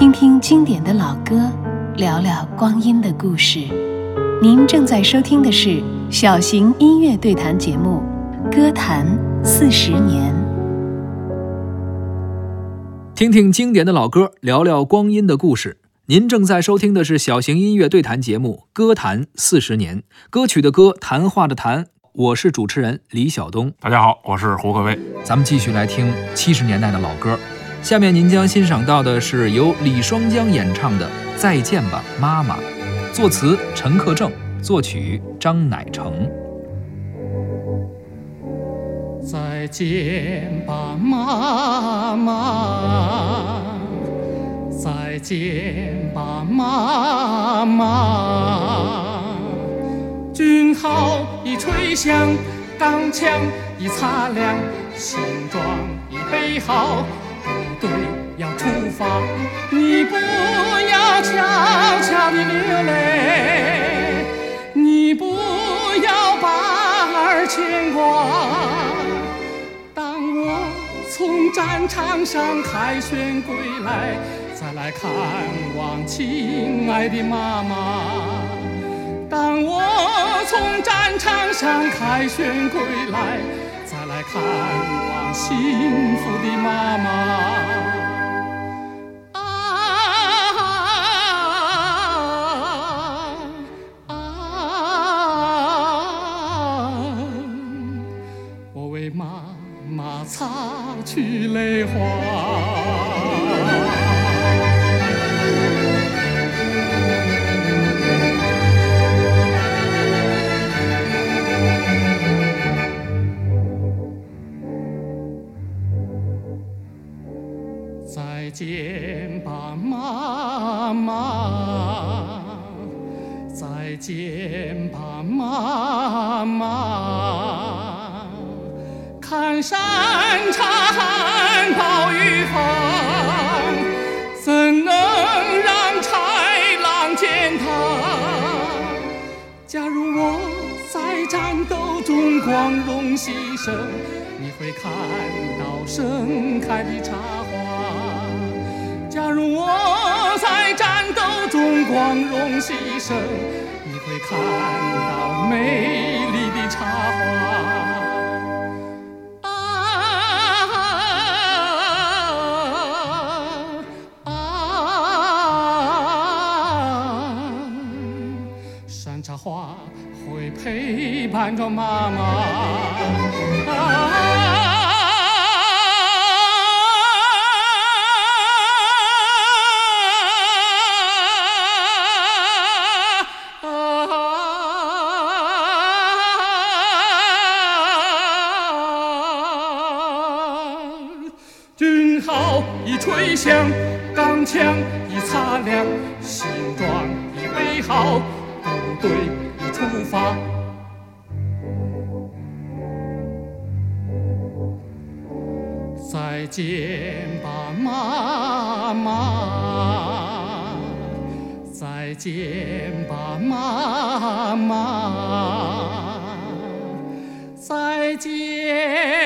听听经典的老歌，聊聊光阴的故事。您正在收听的是小型音乐对谈节目《歌坛四十年》。听听经典的老歌，聊聊光阴的故事。您正在收听的是小型音乐对谈节目《歌坛四十年》，歌曲的歌，谈话的谈。我是主持人李晓东。大家好，我是胡可威。咱们继续来听七十年代的老歌。下面您将欣赏到的是由李双江演唱的《再见吧，妈妈》，作词陈克正，作曲张乃成。再见吧，妈妈！再见吧，妈妈！军号已吹响，钢枪已擦亮，行装已备好。你不要悄悄地流泪，你不要把儿牵挂。当我从战场上凯旋归来，再来看望亲爱的妈妈。当我从战场上凯旋归来。再来看望幸福的妈妈，擦去泪花。再见吧，妈妈！再见吧，妈妈！看山斗中光荣牺牲，你会看到盛开的茶花。假如我在战斗中光荣牺牲，你会看到美丽的茶花。啊啊！山茶花会陪伴着妈妈。啊。军号已吹响，钢枪已擦亮，新装已备好，部队出发。再见吧，妈妈！再见吧，妈妈！再见。